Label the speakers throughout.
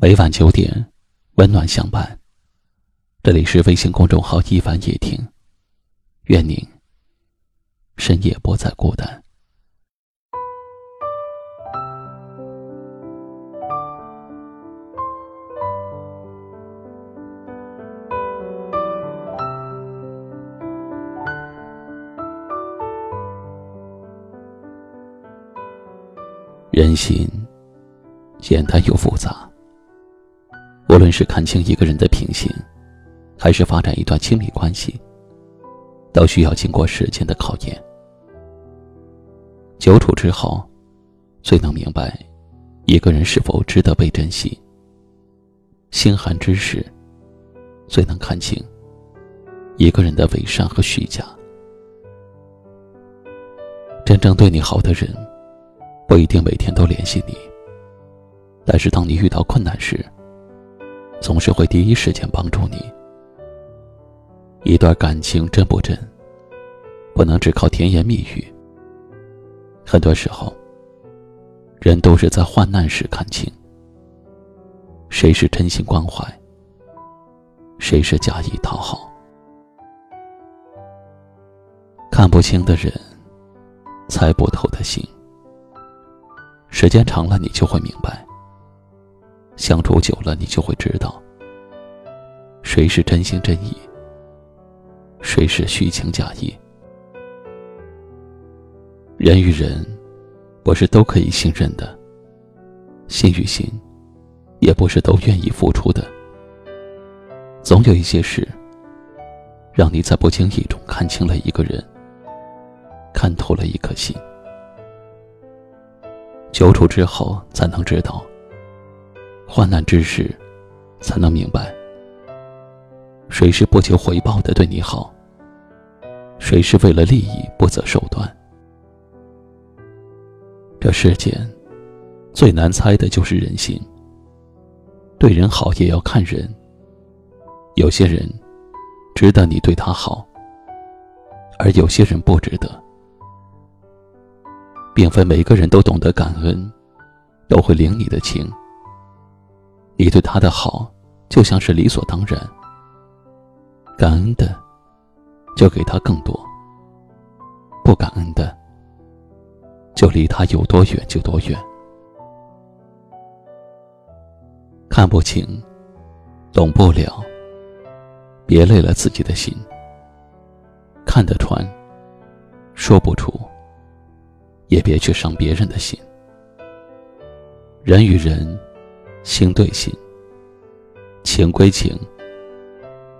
Speaker 1: 每晚九点，温暖相伴。这里是微信公众号“一晚夜听”，愿您深夜不再孤单。人心简单又复杂。无论是看清一个人的品行，还是发展一段亲密关系，都需要经过时间的考验。久处之后，最能明白一个人是否值得被珍惜；心寒之时，最能看清一个人的伪善和虚假。真正对你好的人，不一定每天都联系你，但是当你遇到困难时，总是会第一时间帮助你。一段感情真不真，不能只靠甜言蜜语。很多时候，人都是在患难时看清，谁是真心关怀，谁是假意讨好。看不清的人，猜不透的心。时间长了，你就会明白。相处久了，你就会知道，谁是真心真意，谁是虚情假意。人与人，不是都可以信任的；心与心，也不是都愿意付出的。总有一些事，让你在不经意中看清了一个人，看透了一颗心。久处之后，才能知道。患难之时，才能明白，谁是不求回报的对你好，谁是为了利益不择手段。这世间最难猜的就是人心。对人好也要看人，有些人值得你对他好，而有些人不值得。并非每个人都懂得感恩，都会领你的情。你对他的好，就像是理所当然。感恩的，就给他更多；不感恩的，就离他有多远就多远。看不清，懂不了，别累了自己的心；看得穿，说不出，也别去伤别人的心。人与人。心对心，情归情，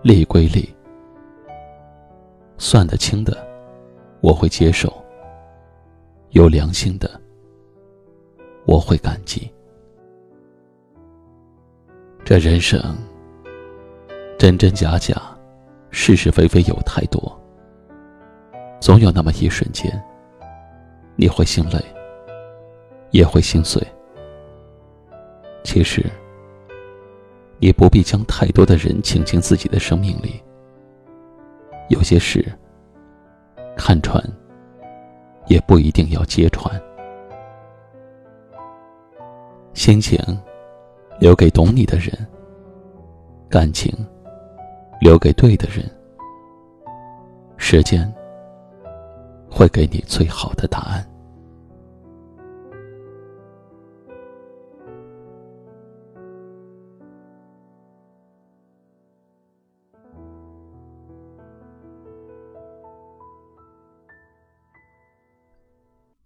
Speaker 1: 利归利。算得清的，我会接受；有良心的，我会感激。这人生，真真假假，是是非非有太多。总有那么一瞬间，你会心累，也会心碎。其实，也不必将太多的人请进自己的生命里。有些事，看穿，也不一定要揭穿。心情，留给懂你的人；感情，留给对的人。时间，会给你最好的答案。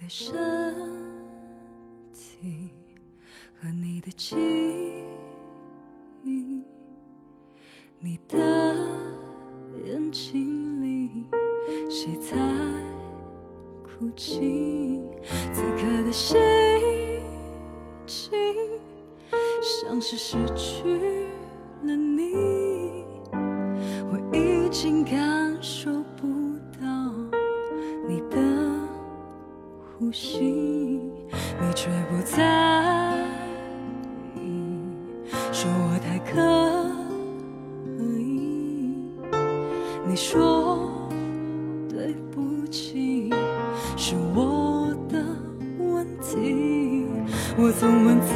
Speaker 2: 的身体和你的记忆，你的眼睛里，谁在哭泣？此刻的心情。像是失去了你，我已经感受呼吸，你却不在意，说我太刻意。你说对不起，是我的问题，我总问自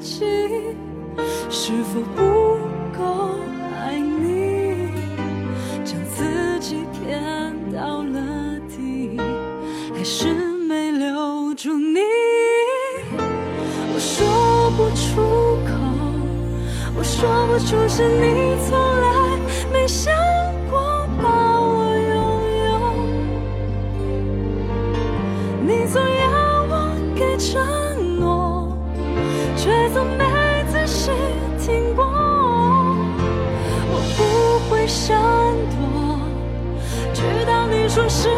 Speaker 2: 己，是否不够说不出是你从来没想过把我拥有，你总要我给承诺，却总没仔细听过。我不会闪躲，直到你说是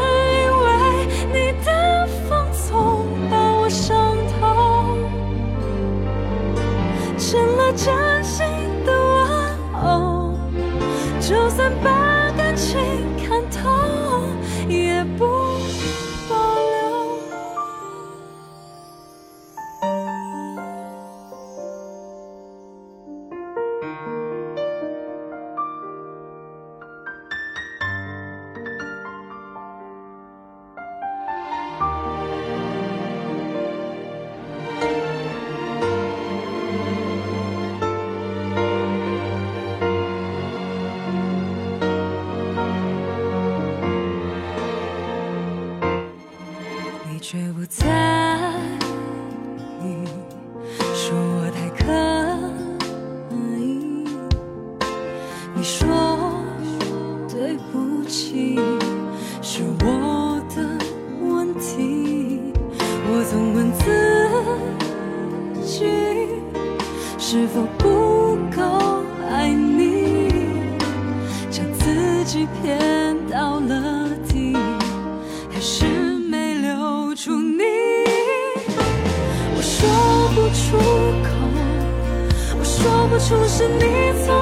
Speaker 2: 是否不够爱你，将自己骗到了底。还是没留住你。我说不出口，我说不出是你从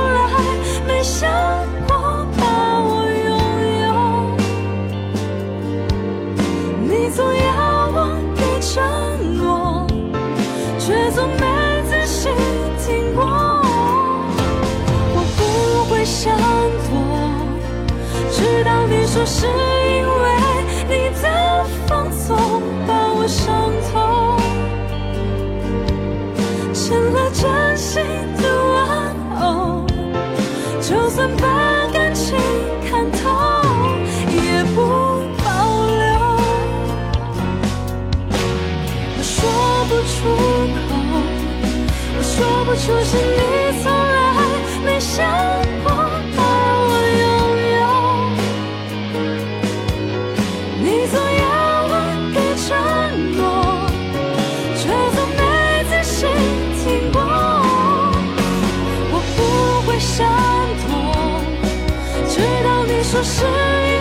Speaker 2: 说是因为你的放纵把我伤透，成了真心说是